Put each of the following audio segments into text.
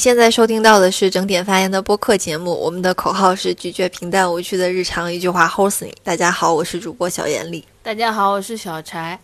现在收听到的是整点发言的播客节目，我们的口号是拒绝平淡无趣的日常，一句话齁死你。大家好，我是主播小严厉。大家好，我是小柴。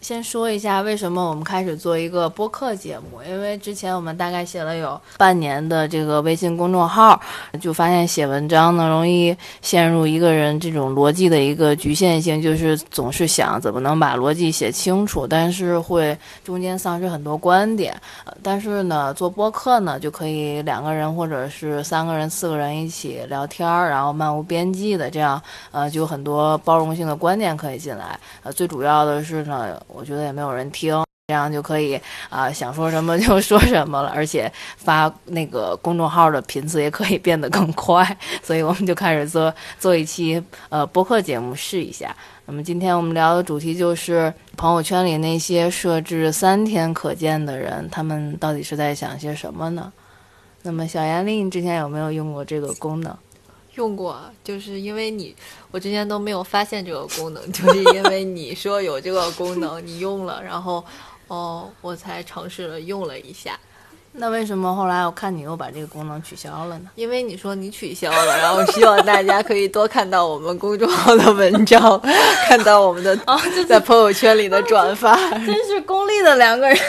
先说一下为什么我们开始做一个播客节目，因为之前我们大概写了有半年的这个微信公众号，就发现写文章呢容易陷入一个人这种逻辑的一个局限性，就是总是想怎么能把逻辑写清楚，但是会中间丧失很多观点。但是呢，做播客呢就可以两个人或者是三个人、四个人一起聊天儿，然后漫无边际的这样，呃，就很多包容性的观点可以进来。呃，最主要的是呢。我觉得也没有人听，这样就可以啊，想说什么 就说什么了，而且发那个公众号的频次也可以变得更快，所以我们就开始做做一期呃播客节目试一下。那么今天我们聊的主题就是朋友圈里那些设置三天可见的人，他们到底是在想些什么呢？那么小严丽，你之前有没有用过这个功能？用过，就是因为你，我之前都没有发现这个功能，就是因为你说有这个功能，你用了，然后，哦，我才尝试了用了一下。那为什么后来我看你又把这个功能取消了呢？因为你说你取消了，然后希望大家可以多看到我们公众号的文章，看到我们的在朋友圈里的转发。真是功利的两个人。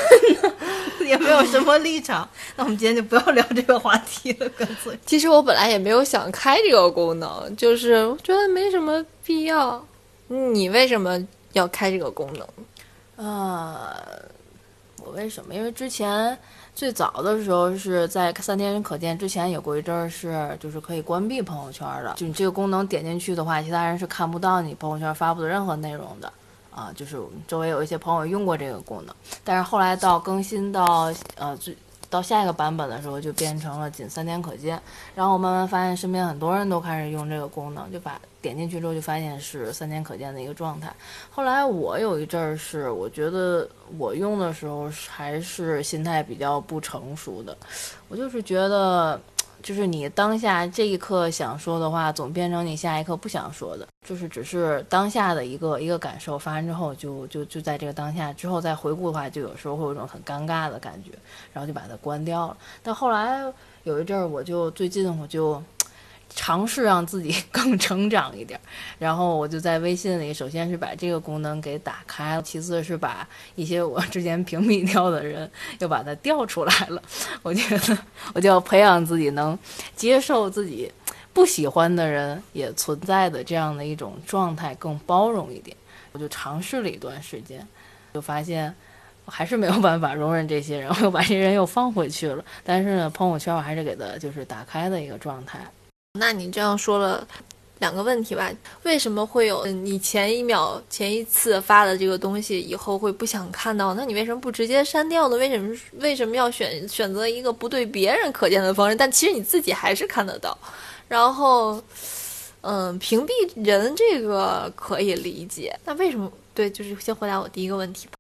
也没有什么立场，那我们今天就不要聊这个话题了，干脆。其实我本来也没有想开这个功能，就是我觉得没什么必要。你为什么要开这个功能？呃，我为什么？因为之前最早的时候是在三天可见之前有过一阵儿是就是可以关闭朋友圈的，就你这个功能点进去的话，其他人是看不到你朋友圈发布的任何内容的。啊，就是周围有一些朋友用过这个功能，但是后来到更新到呃最到下一个版本的时候，就变成了仅三天可见。然后我慢慢发现身边很多人都开始用这个功能，就把点进去之后就发现是三天可见的一个状态。后来我有一阵儿是我觉得我用的时候还是心态比较不成熟的，我就是觉得。就是你当下这一刻想说的话，总变成你下一刻不想说的。就是只是当下的一个一个感受，发生之后就就就在这个当下之后再回顾的话，就有时候会有一种很尴尬的感觉，然后就把它关掉了。但后来有一阵儿，我就最近我就。尝试让自己更成长一点，然后我就在微信里，首先是把这个功能给打开了，其次是把一些我之前屏蔽掉的人又把它调出来了。我觉得我就要培养自己能接受自己不喜欢的人也存在的这样的一种状态，更包容一点。我就尝试了一段时间，就发现我还是没有办法容忍这些人，我又把这些人又放回去了。但是呢，朋友圈我还是给他就是打开的一个状态。那你这样说了两个问题吧？为什么会有你前一秒、前一次发的这个东西以后会不想看到？那你为什么不直接删掉呢？为什么为什么要选选择一个不对别人可见的方式？但其实你自己还是看得到。然后，嗯，屏蔽人这个可以理解。那为什么？对，就是先回答我第一个问题吧。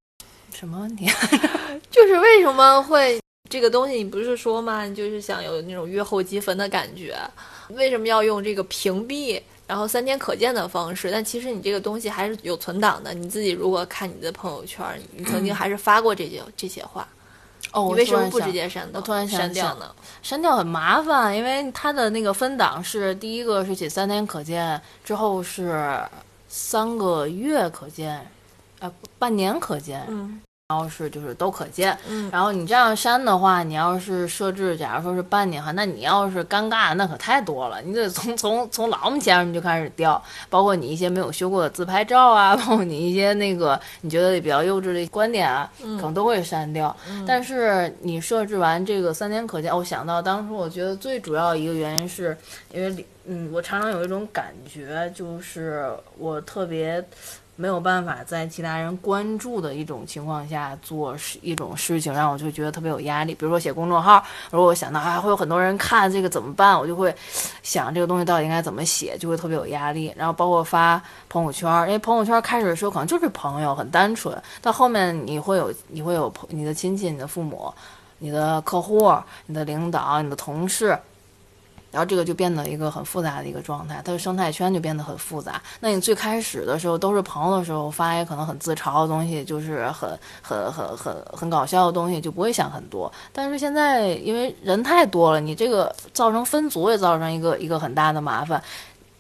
什么问题？就是为什么会这个东西？你不是说吗？你就是想有那种月后积分的感觉。为什么要用这个屏蔽，然后三天可见的方式？但其实你这个东西还是有存档的。你自己如果看你的朋友圈，你曾经还是发过这些这些话。哦，你为什么不直接删？我突然删掉呢？删掉很麻烦，因为它的那个分档是第一个是写三天可见，之后是三个月可见，呃，半年可见。嗯。然后是就是都可见，嗯，然后你这样删的话，你要是设置，假如说是半年哈，那你要是尴尬，那可太多了，你得从从从老母前面就开始掉，包括你一些没有修过的自拍照啊，包括你一些那个你觉得比较幼稚的观点啊，可能都会删掉。但是你设置完这个三天可见，我想到当初我觉得最主要一个原因是因为嗯，我常常有一种感觉，就是我特别。没有办法在其他人关注的一种情况下做事一种事情，让我就觉得特别有压力。比如说写公众号，如果我想到啊会有很多人看这个怎么办，我就会想这个东西到底应该怎么写，就会特别有压力。然后包括发朋友圈，因为朋友圈开始的时候可能就是朋友，很单纯，到后面你会有你会有朋你的亲戚、你的父母、你的客户、你的领导、你的同事。然后这个就变得一个很复杂的一个状态，它的生态圈就变得很复杂。那你最开始的时候都是朋友的时候，发一些可能很自嘲的东西，就是很很很很很搞笑的东西，就不会想很多。但是现在因为人太多了，你这个造成分组也造成一个一个很大的麻烦。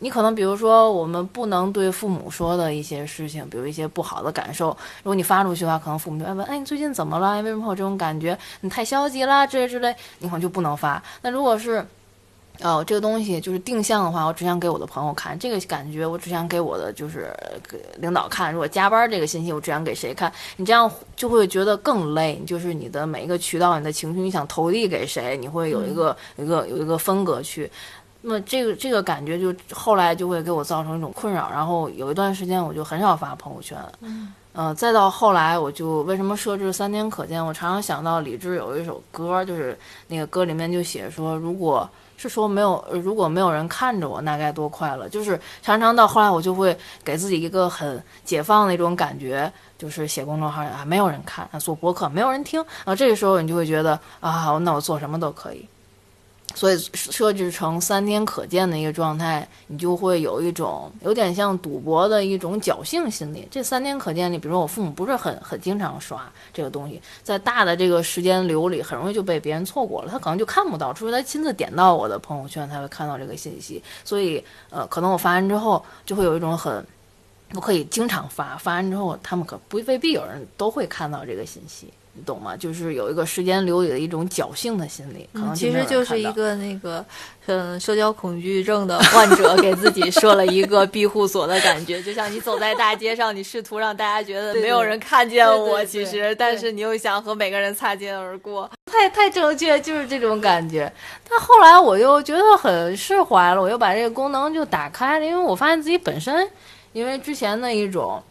你可能比如说，我们不能对父母说的一些事情，比如一些不好的感受，如果你发出去的话，可能父母就会问：哎，你最近怎么了？为什么会有这种感觉？你太消极了，这之类，你可能就不能发。那如果是，哦，这个东西就是定向的话，我只想给我的朋友看，这个感觉我只想给我的就是给领导看。如果加班这个信息，我只想给谁看？你这样就会觉得更累，就是你的每一个渠道，你的情绪你想投递给谁，你会有一个一个有一个分隔去。那么这个这个感觉就后来就会给我造成一种困扰，然后有一段时间我就很少发朋友圈了。嗯，再到后来我就为什么设置三天可见？我常常想到李志有一首歌，就是那个歌里面就写说，如果是说没有如果没有人看着我，那该多快乐。就是常常到后来我就会给自己一个很解放的一种感觉，就是写公众号啊，没有人看，做博客没有人听，啊这个时候你就会觉得啊，那我做什么都可以。所以设置成三天可见的一个状态，你就会有一种有点像赌博的一种侥幸心理。这三天可见里，比如说我父母不是很很经常刷这个东西，在大的这个时间流里，很容易就被别人错过了，他可能就看不到，除非他亲自点到我的朋友圈才会看到这个信息。所以，呃，可能我发完之后，就会有一种很，我可以经常发，发完之后，他们可不未必有人都会看到这个信息。你懂吗？就是有一个时间流里的一种侥幸的心理，可能其实就是一个那个，嗯，社交恐惧症的患者给自己设了一个庇护所的感觉，就像你走在大街上，你试图让大家觉得没有人看见我，其实，但是你又想和每个人擦肩而过，太太正确，就是这种感觉。但后来我又觉得很释怀了，我又把这个功能就打开了，因为我发现自己本身，因为之前的一种。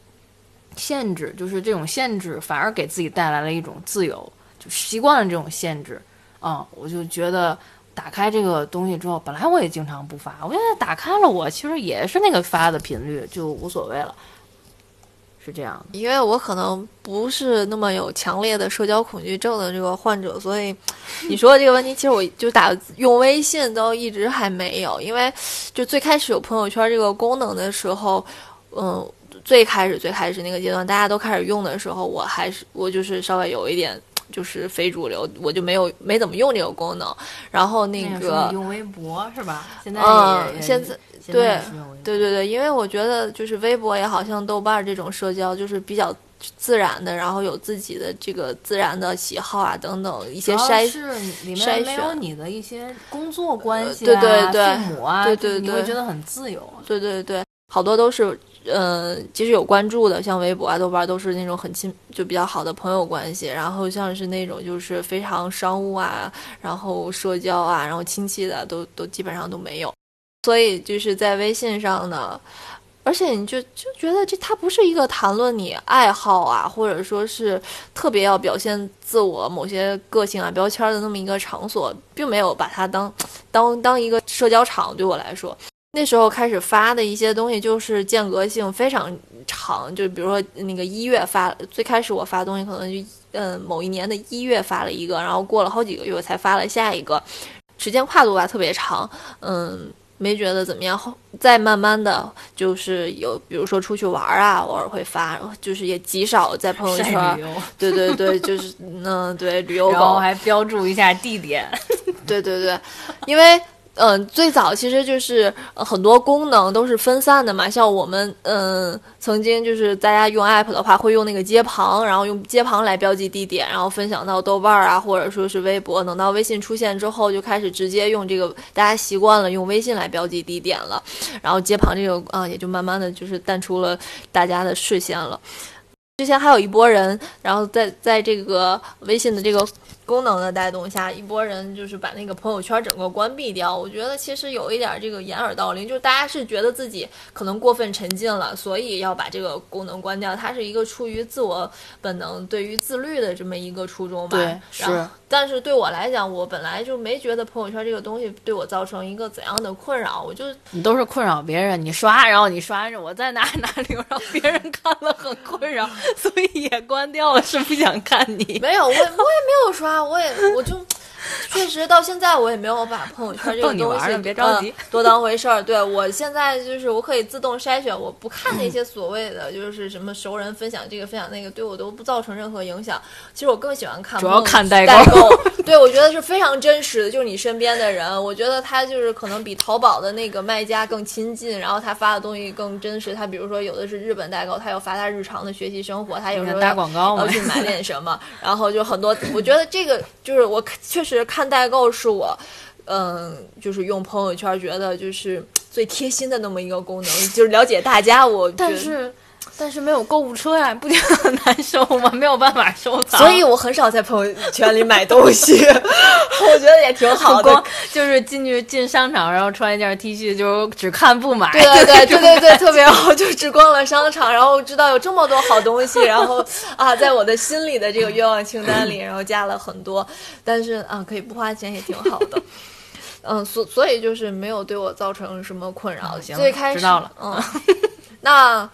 限制就是这种限制，反而给自己带来了一种自由，就习惯了这种限制，啊，我就觉得打开这个东西之后，本来我也经常不发，我现在打开了，我其实也是那个发的频率，就无所谓了，是这样。因为我可能不是那么有强烈的社交恐惧症的这个患者，所以 你说的这个问题，其实我就打用微信都一直还没有，因为就最开始有朋友圈这个功能的时候，嗯。最开始最开始那个阶段，大家都开始用的时候，我还是我就是稍微有一点就是非主流，我就没有没怎么用这个功能。然后那个用微博是吧？现在嗯，现在对对对对，因为我觉得就是微博也好像豆瓣这种社交就是比较自然的，然后有自己的这个自然的喜好啊等等一些筛筛选，没有你的一些工作关系啊、父母啊，对对对，你会觉得很自由。对对对，好多都是。嗯，其实有关注的，像微博啊、豆瓣都是那种很亲，就比较好的朋友关系。然后像是那种就是非常商务啊，然后社交啊，然后亲戚的都都基本上都没有。所以就是在微信上呢，而且你就就觉得这它不是一个谈论你爱好啊，或者说是特别要表现自我某些个性啊标签的那么一个场所，并没有把它当当当一个社交场。对我来说。那时候开始发的一些东西，就是间隔性非常长，就比如说那个一月发，最开始我发东西可能就嗯某一年的一月发了一个，然后过了好几个月我才发了下一个，时间跨度吧特别长，嗯，没觉得怎么样。后再慢慢的就是有，比如说出去玩啊，偶尔会发，就是也极少在朋友圈。对对对，就是嗯对旅 游，然后还标注一下地点。对对对，因为。嗯，最早其实就是很多功能都是分散的嘛，像我们嗯曾经就是大家用 app 的话会用那个街旁，然后用街旁来标记地点，然后分享到豆瓣啊或者说是微博。等到微信出现之后，就开始直接用这个，大家习惯了用微信来标记地点了，然后街旁这个啊也就慢慢的就是淡出了大家的视线了。之前还有一波人，然后在在这个微信的这个功能的带动下，一波人就是把那个朋友圈整个关闭掉。我觉得其实有一点这个掩耳盗铃，就是大家是觉得自己可能过分沉浸了，所以要把这个功能关掉。它是一个出于自我本能、对于自律的这么一个初衷吧。对，是。但是对我来讲，我本来就没觉得朋友圈这个东西对我造成一个怎样的困扰。我就你都是困扰别人，你刷，然后你刷着我在哪哪里，让别人看了很困扰。所以也关掉了，是不想看你。没有，我我也没有刷，我也我就，确实到现在我也没有把朋友圈这个东西别着急嗯多当回事儿。对我现在就是我可以自动筛选，我不看那些所谓的就是什么熟人分享这个分享那个，对我都不造成任何影响。其实我更喜欢看主要看代代购 对我觉得是非常真实的，就是你身边的人，我觉得他就是可能比淘宝的那个卖家更亲近，然后他发的东西更真实。他比如说有的是日本代购，他有发他日常的学习生活，他有时候打广告嘛要去买点什么，然后就很多。我觉得这个就是我确实看代购是我，嗯，就是用朋友圈觉得就是最贴心的那么一个功能，就是了解大家。我觉得但是但是没有购物车呀，不觉得很难受吗？没有办法收藏，所以我很少在朋友圈里买东西，我觉得也挺好 光的。就是进去进商场，然后穿一件 T 恤，就只看不买。对对对对对对，特别好，就只逛了商场，然后知道有这么多好东西，然后啊，在我的心里的这个愿望清单里，然后加了很多，但是啊，可以不花钱也挺好的。嗯，所所以就是没有对我造成什么困扰。嗯行最开始知道了嗯，那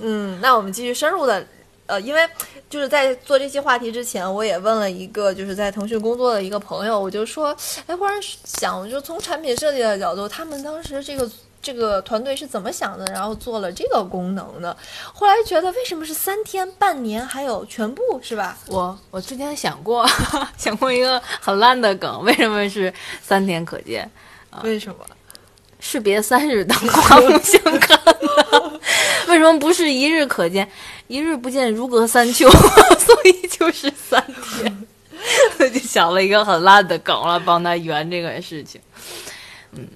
嗯，那我们继续深入的，呃，因为就是在做这期话题之前，我也问了一个就是在腾讯工作的一个朋友，我就说，哎，忽然想，我就从产品设计的角度，他们当时这个。这个团队是怎么想的？然后做了这个功能的。后来觉得为什么是三天、半年，还有全部是吧？我我之前想过 想过一个很烂的梗，为什么是三天可见？为什么？士别三日，当刮目相看呢？为什么不是一日可见？一日不见，如隔三秋，所以就是三天。我就想了一个很烂的梗了，帮他圆这个事情。嗯，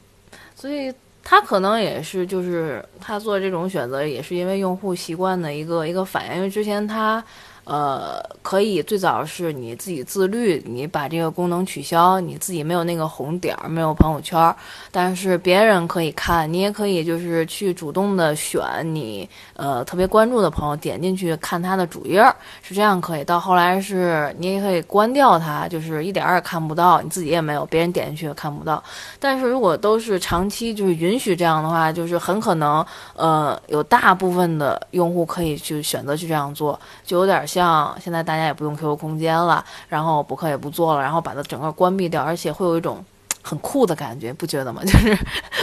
所以他可能也是，就是他做这种选择，也是因为用户习惯的一个一个反应。因为之前他。呃，可以最早是你自己自律，你把这个功能取消，你自己没有那个红点儿，没有朋友圈，但是别人可以看，你也可以就是去主动的选你呃特别关注的朋友，点进去看他的主页，是这样可以。到后来是你也可以关掉它，就是一点儿也看不到，你自己也没有，别人点进去也看不到。但是如果都是长期就是允许这样的话，就是很可能呃有大部分的用户可以去选择去这样做，就有点像现在大家也不用 QQ 空间了，然后博客也不做了，然后把它整个关闭掉，而且会有一种很酷的感觉，不觉得吗？就是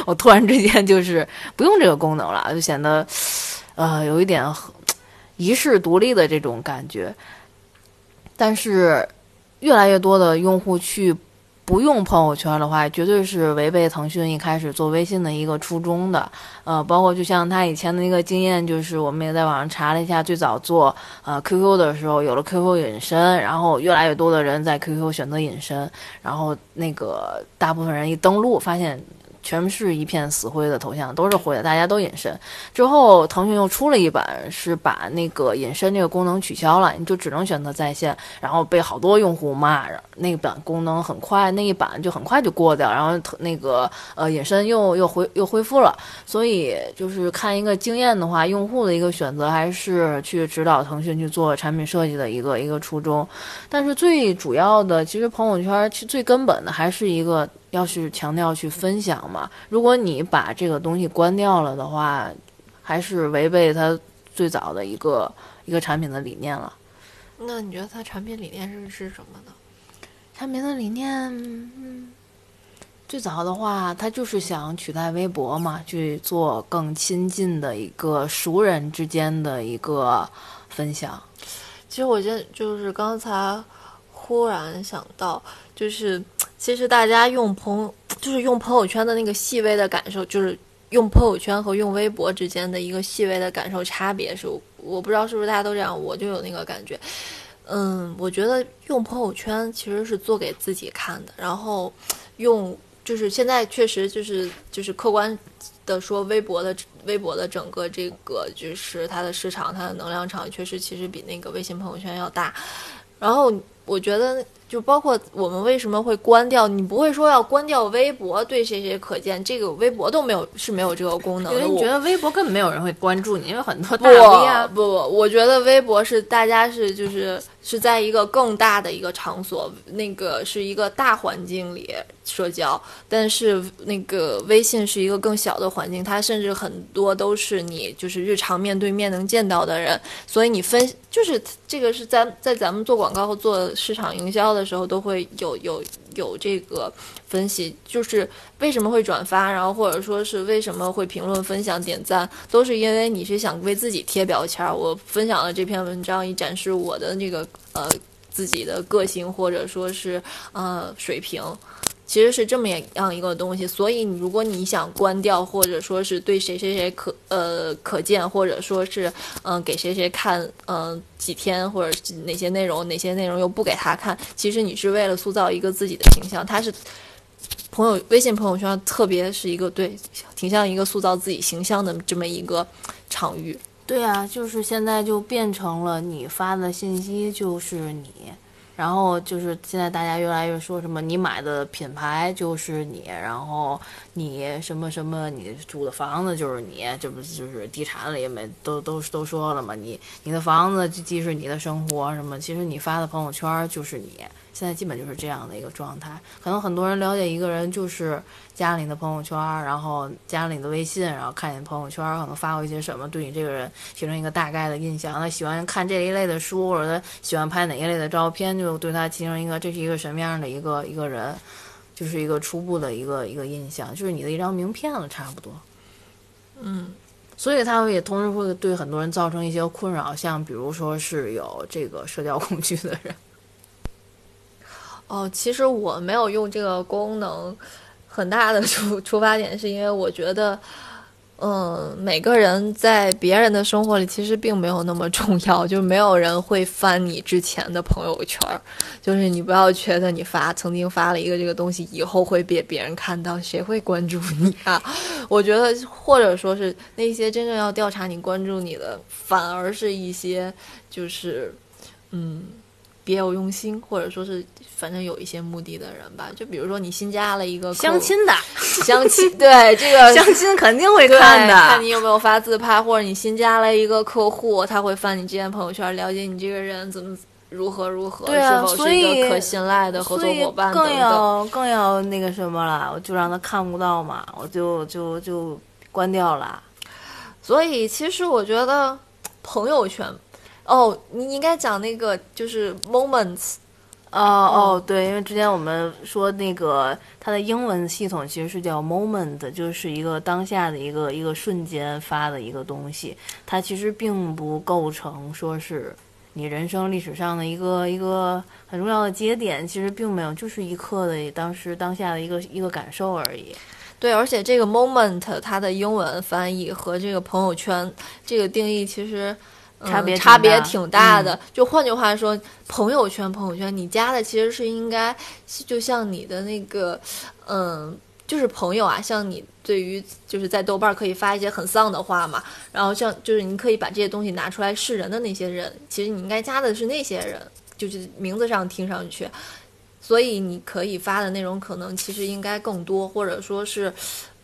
我突然之间就是不用这个功能了，就显得呃有一点遗世独立的这种感觉。但是越来越多的用户去不用朋友圈的话，绝对是违背腾讯一开始做微信的一个初衷的。呃，包括就像他以前的那个经验，就是我们也在网上查了一下，最早做呃 QQ 的时候，有了 QQ 隐身，然后越来越多的人在 QQ 选择隐身，然后那个大部分人一登录发现。全是一片死灰的头像，都是灰的，大家都隐身。之后，腾讯又出了一版，是把那个隐身这个功能取消了，你就只能选择在线。然后被好多用户骂，那版功能很快，那一版就很快就过掉，然后那个呃隐身又又恢又恢复了。所以就是看一个经验的话，用户的一个选择还是去指导腾讯去做产品设计的一个一个初衷。但是最主要的，其实朋友圈其实最根本的还是一个。要去强调去分享嘛，如果你把这个东西关掉了的话，还是违背它最早的一个一个产品的理念了。那你觉得它产品理念是是什么呢？产品的理念，嗯，最早的话，它就是想取代微博嘛，去做更亲近的一个熟人之间的一个分享。其实我觉得就是刚才忽然想到，就是。其实大家用朋 就是用朋友圈的那个细微的感受，就是用朋友圈和用微博之间的一个细微的感受差别是，我不知道是不是大家都这样，我就有那个感觉。嗯，我觉得用朋友圈其实是做给自己看的，然后用就是现在确实就是就是客观的说，微博的微博的整个这个就是它的市场，它的能量场确实其实比那个微信朋友圈要大。然后我觉得。就包括我们为什么会关掉？你不会说要关掉微博对谁谁可见？这个微博都没有是没有这个功能的。因为你觉得微博根本没有人会关注你，因为很多大 V 啊。不不，我觉得微博是大家是就是是在一个更大的一个场所，那个是一个大环境里社交，但是那个微信是一个更小的环境，它甚至很多都是你就是日常面对面能见到的人，所以你分就是这个是咱在咱们做广告和做市场营销的时候都会有有有这个分析，就是为什么会转发，然后或者说是为什么会评论、分享、点赞，都是因为你是想为自己贴标签。我分享了这篇文章，以展示我的这个呃自己的个性或者说是呃水平。其实是这么样一个东西，所以你如果你想关掉，或者说是对谁谁谁可呃可见，或者说是嗯给谁谁看嗯几天，或者哪些内容哪些内容又不给他看，其实你是为了塑造一个自己的形象。他是朋友微信朋友圈，特别是一个对挺像一个塑造自己形象的这么一个场域。对啊，就是现在就变成了你发的信息就是你。然后就是现在大家越来越说什么你买的品牌就是你，然后你什么什么你住的房子就是你，这不就是地产里面都都都说了嘛？你你的房子既是你的生活什么，其实你发的朋友圈就是你。现在基本就是这样的一个状态，可能很多人了解一个人就是加了你的朋友圈，然后加了你的微信，然后看你朋友圈，可能发过一些什么，对你这个人形成一个大概的印象。他喜欢看这一类的书，或者他喜欢拍哪一类的照片，就对他形成一个这是一个什么样的一个一个人，就是一个初步的一个一个印象，就是你的一张名片了，差不多。嗯，所以他也同时会对很多人造成一些困扰，像比如说是有这个社交恐惧的人。哦，其实我没有用这个功能，很大的出 出发点是因为我觉得，嗯，每个人在别人的生活里其实并没有那么重要，就没有人会翻你之前的朋友圈，就是你不要觉得你发曾经发了一个这个东西，以后会被别人看到，谁会关注你啊？我觉得，或者说是那些真正要调查你、关注你的，反而是一些就是，嗯。别有用心，或者说是反正有一些目的的人吧。就比如说你新加了一个相亲的，相亲对这个相亲肯定会看的，看你有没有发自拍，或者你新加了一个客户，他会翻你之前朋友圈，了解你这个人怎么如何如何，对是否是一个可信赖的合作伙伴更要更要那个什么了，我就让他看不到嘛，我就就就关掉了。所以其实我觉得朋友圈。哦，你应该讲那个就是 moments，哦哦，对，因为之前我们说那个它的英文系统其实是叫 moment，就是一个当下的一个一个瞬间发的一个东西，它其实并不构成说是你人生历史上的一个一个很重要的节点，其实并没有，就是一刻的当时当下的一个一个感受而已。对，而且这个 moment 它的英文翻译和这个朋友圈这个定义其实。差别差别挺大的，就换句话说，朋友圈朋友圈，你加的其实是应该，就像你的那个，嗯，就是朋友啊，像你对于就是在豆瓣可以发一些很丧的话嘛，然后像就是你可以把这些东西拿出来示人的那些人，其实你应该加的是那些人，就是名字上听上去，所以你可以发的内容可能其实应该更多，或者说是。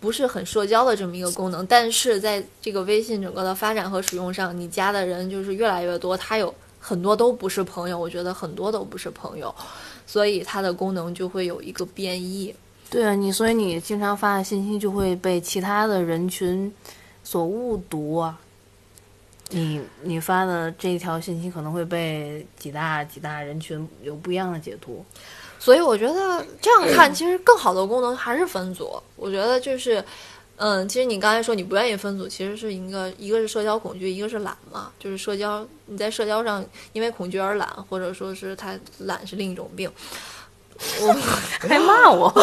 不是很社交的这么一个功能，但是在这个微信整个的发展和使用上，你加的人就是越来越多，它有很多都不是朋友，我觉得很多都不是朋友，所以它的功能就会有一个变异。对啊，你所以你经常发的信息就会被其他的人群所误读啊，你你发的这一条信息可能会被几大几大人群有不一样的解读。所以我觉得这样看，其实更好的功能还是分组。我觉得就是，嗯，其实你刚才说你不愿意分组，其实是一个一个是社交恐惧，一个是懒嘛。就是社交你在社交上因为恐惧而懒，或者说是他懒是另一种病。我还骂我。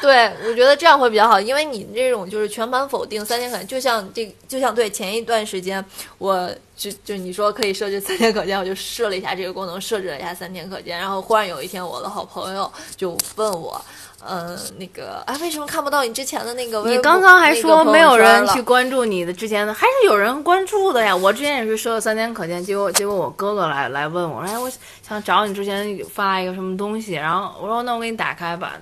对，我觉得这样会比较好，因为你这种就是全盘否定三天可见，就像这就像对前一段时间，我就就你说可以设置三天可见，我就设了一下这个功能，设置了一下三天可见，然后忽然有一天，我的好朋友就问我，嗯，那个啊，为什么看不到你之前的那个？你刚刚还说没有人去关注你的之前的，还是有人关注的呀？我之前也是说了三天可见，结果结果我哥哥来来问我，哎，我想找你之前发一个什么东西，然后我说那我给你打开吧。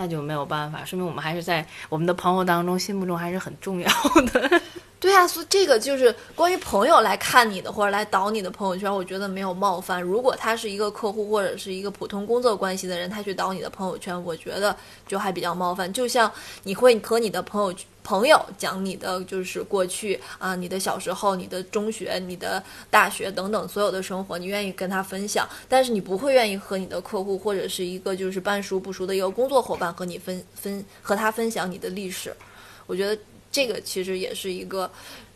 那就没有办法，说明我们还是在我们的朋友当中心目中还是很重要的。对啊，所以这个就是关于朋友来看你的或者来导你的朋友圈，我觉得没有冒犯。如果他是一个客户或者是一个普通工作关系的人，他去导你的朋友圈，我觉得就还比较冒犯。就像你会和你的朋友朋友讲你的就是过去啊，你的小时候、你的中学、你的大学等等所有的生活，你愿意跟他分享，但是你不会愿意和你的客户或者是一个就是半熟不熟的一个工作伙伴和你分分和他分享你的历史。我觉得。这个其实也是一个，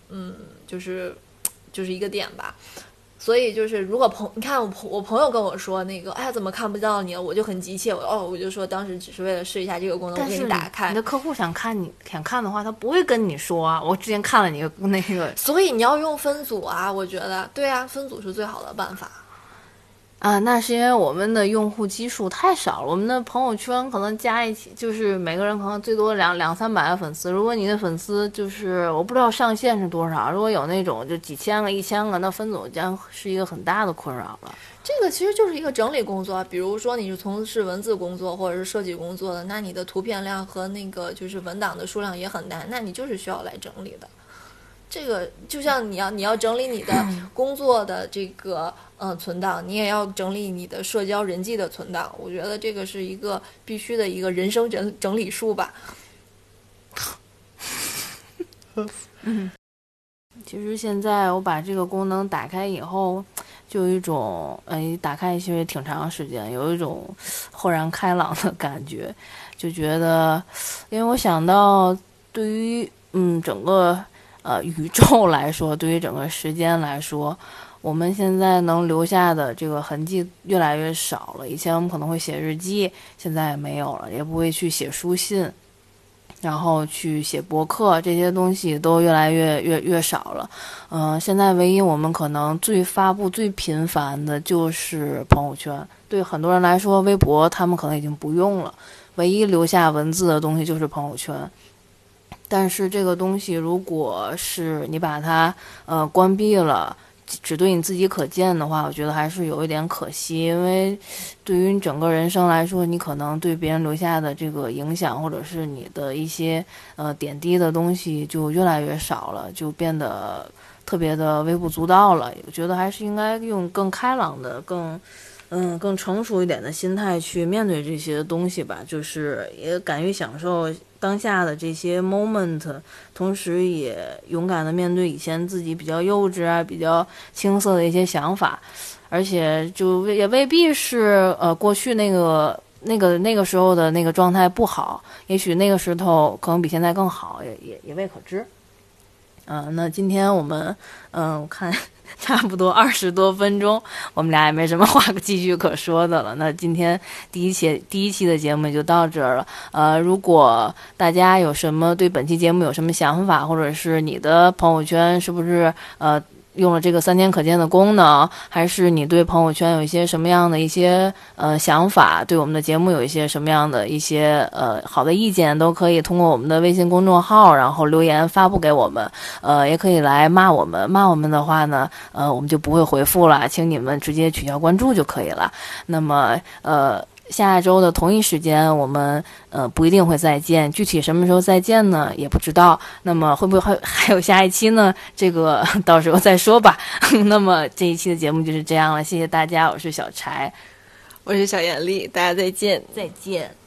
嗯，就是就是一个点吧。所以就是，如果朋你看我朋我朋友跟我说那个，哎呀，怎么看不到你？我就很急切，我哦，我就说当时只是为了试一下这个功能，我给你打开。你的客户想看你想看的话，他不会跟你说啊。我之前看了你那个，所以你要用分组啊，我觉得对啊，分组是最好的办法。啊，那是因为我们的用户基数太少了，我们的朋友圈可能加一起就是每个人可能最多两两三百个粉丝。如果你的粉丝就是我不知道上限是多少，如果有那种就几千个、一千个，那分组将是一个很大的困扰了。这个其实就是一个整理工作，比如说你是从事文字工作或者是设计工作的，那你的图片量和那个就是文档的数量也很大，那你就是需要来整理的。这个就像你要你要整理你的工作的这个嗯存档，你也要整理你的社交人际的存档。我觉得这个是一个必须的一个人生整整理术吧。嗯，其实现在我把这个功能打开以后，就有一种哎，打开其实挺长时间，有一种豁然开朗的感觉，就觉得，因为我想到对于嗯整个。呃，宇宙 来说，对于整个时间来说，我们现在能留下的这个痕迹越来越少了。以前我们可能会写日记，现在也没有了，也不会去写书信，然后去写博客，这些东西都越来越越越少了。嗯，现在唯一我们可能最发布最频繁的就是朋友圈。对很多人来说，微博他们可能已经不用了，唯一留下文字的东西就是朋友圈。但是这个东西，如果是你把它呃关闭了，只对你自己可见的话，我觉得还是有一点可惜。因为对于你整个人生来说，你可能对别人留下的这个影响，或者是你的一些呃点滴的东西，就越来越少了，就变得特别的微不足道了。我觉得还是应该用更开朗的、更嗯更成熟一点的心态去面对这些东西吧。就是也敢于享受。当下的这些 moment，同时也勇敢的面对以前自己比较幼稚啊、比较青涩的一些想法，而且就也未必是呃过去那个那个那个时候的那个状态不好，也许那个时候可能比现在更好，也也也未可知。嗯，那今天我们嗯，我看。差不多二十多分钟，我们俩也没什么话可继续可说的了。那今天第一期第一期的节目就到这儿了。呃，如果大家有什么对本期节目有什么想法，或者是你的朋友圈是不是呃？用了这个三天可见的功能，还是你对朋友圈有一些什么样的一些呃想法？对我们的节目有一些什么样的一些呃好的意见，都可以通过我们的微信公众号，然后留言发布给我们。呃，也可以来骂我们，骂我们的话呢，呃，我们就不会回复了，请你们直接取消关注就可以了。那么，呃。下周的同一时间，我们呃不一定会再见，具体什么时候再见呢？也不知道。那么会不会还还有下一期呢？这个 到时候再说吧。那么这一期的节目就是这样了，谢谢大家，我是小柴，我是小严丽，大家再见，再见。